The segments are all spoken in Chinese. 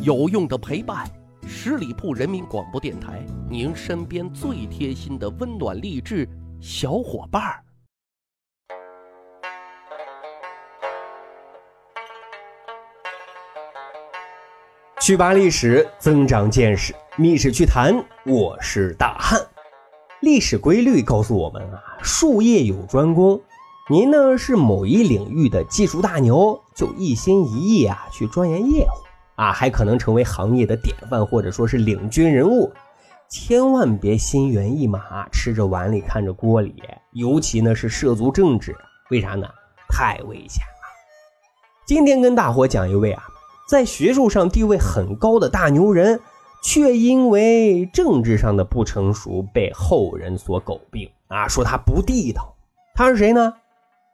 有用的陪伴，十里铺人民广播电台，您身边最贴心的温暖励志小伙伴儿。去扒历史，增长见识，密史趣谈。我是大汉。历史规律告诉我们啊，术业有专攻。您呢是某一领域的技术大牛，就一心一意啊去钻研业务。啊，还可能成为行业的典范，或者说是领军人物，千万别心猿意马，吃着碗里看着锅里，尤其呢是涉足政治，为啥呢？太危险了。今天跟大伙讲一位啊，在学术上地位很高的大牛人，却因为政治上的不成熟被后人所诟病啊，说他不地道。他是谁呢？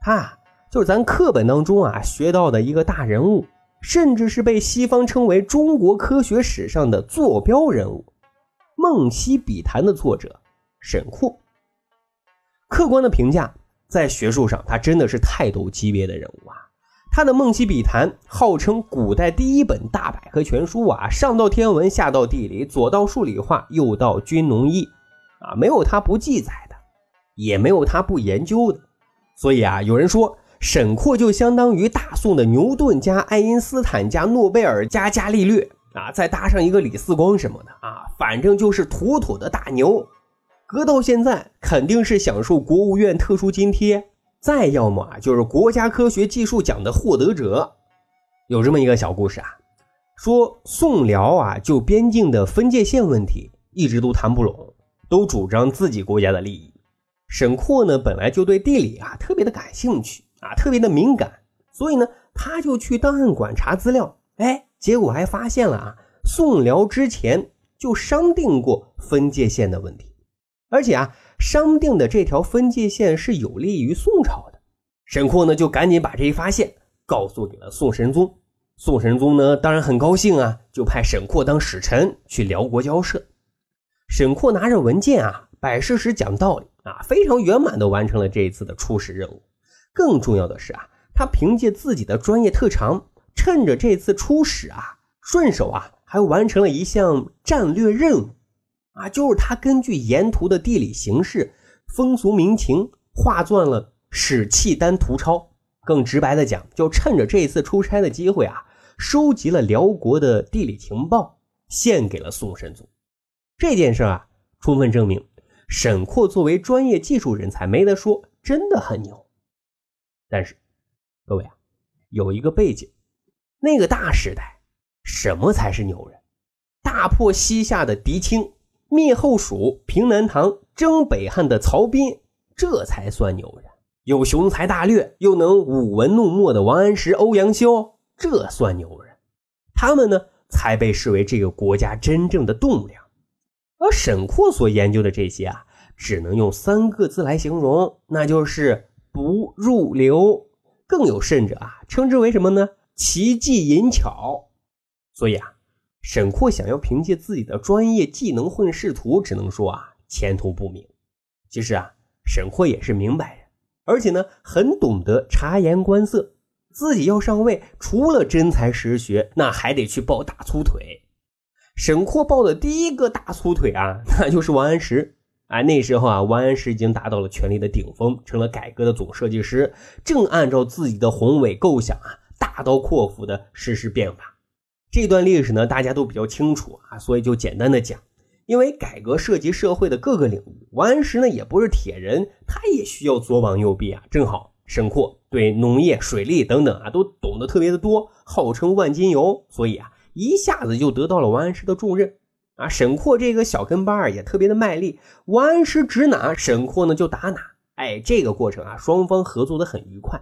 他啊就是咱课本当中啊学到的一个大人物。甚至是被西方称为中国科学史上的坐标人物，《梦溪笔谈》的作者沈括。客观的评价，在学术上他真的是泰斗级别的人物啊！他的《梦溪笔谈》号称古代第一本大百科全书啊，上到天文，下到地理，左到数理化，右到军农医，啊，没有他不记载的，也没有他不研究的。所以啊，有人说。沈括就相当于大宋的牛顿加爱因斯坦加诺贝尔加伽利略啊，再搭上一个李四光什么的啊，反正就是妥妥的大牛。搁到现在，肯定是享受国务院特殊津贴，再要么啊就是国家科学技术奖的获得者。有这么一个小故事啊，说宋辽啊就边境的分界线问题一直都谈不拢，都主张自己国家的利益。沈括呢本来就对地理啊特别的感兴趣。啊，特别的敏感，所以呢，他就去档案馆查资料，哎，结果还发现了啊，宋辽之前就商定过分界线的问题，而且啊，商定的这条分界线是有利于宋朝的。沈括呢，就赶紧把这一发现告诉给了宋神宗。宋神宗呢，当然很高兴啊，就派沈括当使臣去辽国交涉。沈括拿着文件啊，摆事实讲道理啊，非常圆满的完成了这一次的出使任务。更重要的是啊，他凭借自己的专业特长，趁着这次出使啊，顺手啊还完成了一项战略任务，啊，就是他根据沿途的地理形势、风俗民情，画撰了史契丹图钞。更直白的讲，就趁着这次出差的机会啊，收集了辽国的地理情报，献给了宋神宗。这件事啊，充分证明沈括作为专业技术人才，没得说，真的很牛。但是，各位啊，有一个背景，那个大时代，什么才是牛人？大破西夏的狄青，灭后蜀，平南唐，征北汉的曹彬，这才算牛人。有雄才大略又能舞文弄墨的王安石、欧阳修，这算牛人。他们呢，才被视为这个国家真正的栋梁。而沈括所研究的这些啊，只能用三个字来形容，那就是。不入流，更有甚者啊，称之为什么呢？奇技淫巧。所以啊，沈括想要凭借自己的专业技能混仕途，只能说啊，前途不明。其实啊，沈括也是明白人，而且呢，很懂得察言观色。自己要上位，除了真才实学，那还得去抱大粗腿。沈括抱的第一个大粗腿啊，那就是王安石。哎，那时候啊，王安石已经达到了权力的顶峰，成了改革的总设计师，正按照自己的宏伟构想啊，大刀阔斧的实施变法。这段历史呢，大家都比较清楚啊，所以就简单的讲。因为改革涉及社会的各个领域，王安石呢也不是铁人，他也需要左膀右臂啊。正好沈括对农业、水利等等啊都懂得特别的多，号称万金油，所以啊，一下子就得到了王安石的重任。啊，沈括这个小跟班儿也特别的卖力，王安石指哪，沈括呢就打哪。哎，这个过程啊，双方合作的很愉快。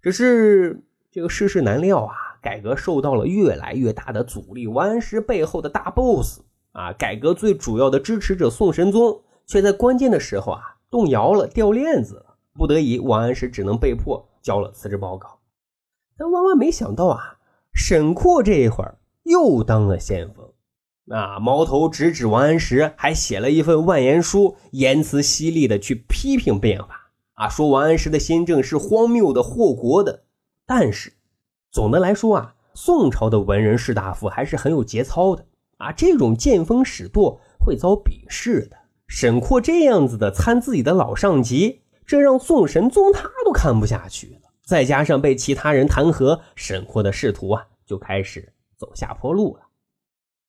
只是这个世事难料啊，改革受到了越来越大的阻力。王安石背后的大 boss 啊，改革最主要的支持者宋神宗，却在关键的时候啊动摇了，掉链子了。不得已，王安石只能被迫交了辞职报告。但万万没想到啊，沈括这一会儿又当了先锋。啊，矛头直指王安石，还写了一份万言书，言辞犀利的去批评变法啊，说王安石的新政是荒谬的、祸国的。但是，总的来说啊，宋朝的文人士大夫还是很有节操的啊，这种见风使舵会遭鄙视的。沈括这样子的参自己的老上级，这让宋神宗他都看不下去了。再加上被其他人弹劾，沈括的仕途啊就开始走下坡路了。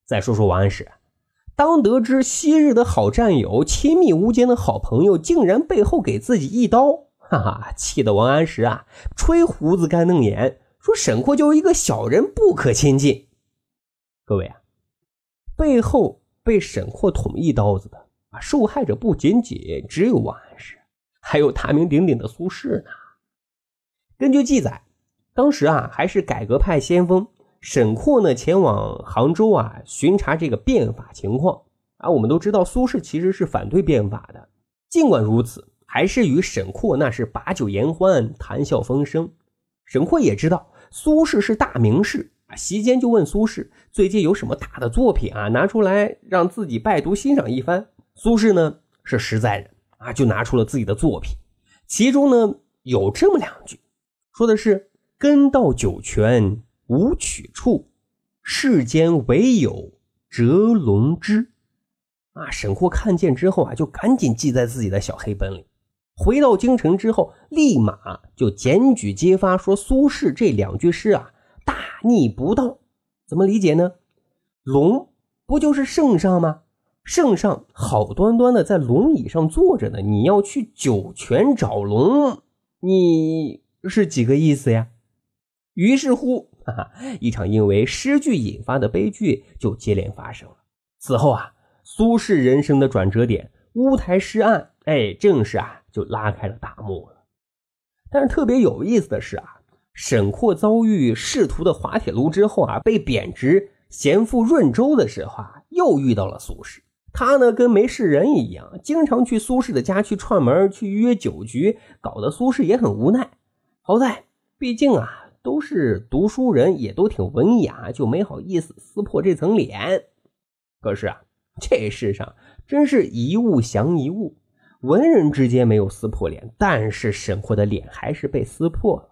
再说说王安石，当得知昔日的好战友、亲密无间的好朋友竟然背后给自己一刀，哈哈，气得王安石啊吹胡子干瞪眼，说沈括就是一个小人，不可亲近。各位啊，背后被沈括捅一刀子的。啊，受害者不仅仅只有王安石，还有大名鼎鼎的苏轼呢。根据记载，当时啊还是改革派先锋沈括呢前往杭州啊巡查这个变法情况啊。我们都知道苏轼其实是反对变法的，尽管如此，还是与沈括那是把酒言欢，谈笑风生。沈括也知道苏轼是大名士啊，席间就问苏轼最近有什么大的作品啊，拿出来让自己拜读欣赏一番。苏轼呢是实在人啊，就拿出了自己的作品，其中呢有这么两句，说的是“根到九泉无取处，世间唯有折龙枝”。啊，沈括看见之后啊，就赶紧记在自己的小黑本里。回到京城之后，立马就检举揭发，说苏轼这两句诗啊大逆不道。怎么理解呢？龙不就是圣上吗？圣上好端端的在龙椅上坐着呢，你要去九泉找龙，你是几个意思呀？于是乎，哈哈，一场因为诗句引发的悲剧就接连发生了。此后啊，苏轼人生的转折点——乌台诗案，哎，正式啊就拉开了大幕了。但是特别有意思的是啊，沈括遭遇仕途的滑铁卢之后啊，被贬职咸赴润州的时候啊，又遇到了苏轼。他呢，跟没事人一样，经常去苏轼的家去串门，去约酒局，搞得苏轼也很无奈。好在，毕竟啊，都是读书人，也都挺文雅，就没好意思撕破这层脸。可是啊，这世上真是一物降一物，文人之间没有撕破脸，但是沈括的脸还是被撕破了。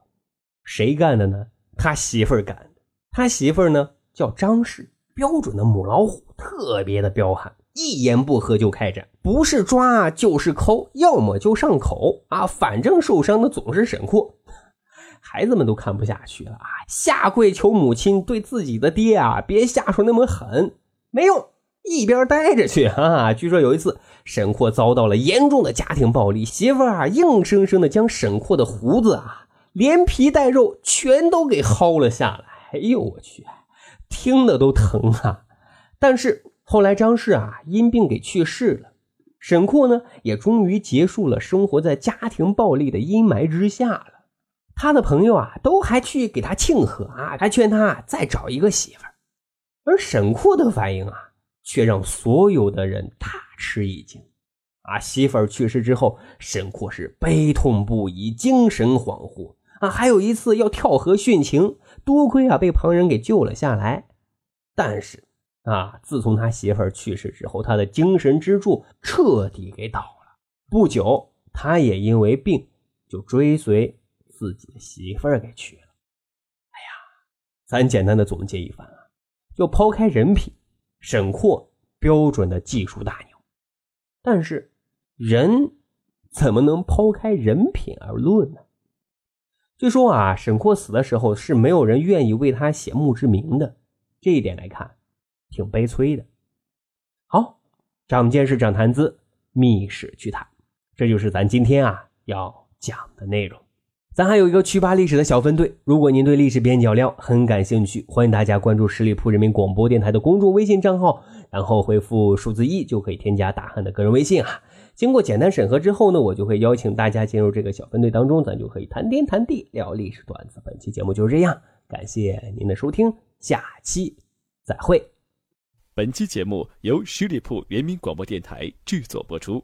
谁干的呢？他媳妇儿干的。他媳妇儿呢，叫张氏，标准的母老虎，特别的彪悍。一言不合就开战，不是抓就是抠，要么就上口啊！反正受伤的总是沈括，孩子们都看不下去了啊！下跪求母亲对自己的爹啊，别下手那么狠，没用，一边待着去啊！据说有一次，沈括遭到了严重的家庭暴力，媳妇啊，硬生生的将沈括的胡子啊，连皮带肉全都给薅了下来。哎呦我去，听的都疼啊！但是。后来张氏啊因病给去世了，沈括呢也终于结束了生活在家庭暴力的阴霾之下了。他的朋友啊都还去给他庆贺啊，还劝他再找一个媳妇儿。而沈括的反应啊，却让所有的人大吃一惊。啊，媳妇儿去世之后，沈括是悲痛不已，精神恍惚啊。还有一次要跳河殉情，多亏啊被旁人给救了下来，但是。啊！自从他媳妇儿去世之后，他的精神支柱彻底给倒了。不久，他也因为病就追随自己的媳妇儿给娶了。哎呀，咱简单的总结一番啊，就抛开人品，沈括标准的技术大牛。但是，人怎么能抛开人品而论呢？据说啊，沈括死的时候是没有人愿意为他写墓志铭的。这一点来看。挺悲催的。好，长见识，长谈资，密史趣谈，这就是咱今天啊要讲的内容。咱还有一个趣吧历史的小分队，如果您对历史边角料很感兴趣，欢迎大家关注十里铺人民广播电台的公众微信账号，然后回复数字一就可以添加大汉的个人微信啊。经过简单审核之后呢，我就会邀请大家进入这个小分队当中，咱就可以谈天谈地聊历史段子。本期节目就是这样，感谢您的收听，下期再会。本期节目由十里铺人民广播电台制作播出。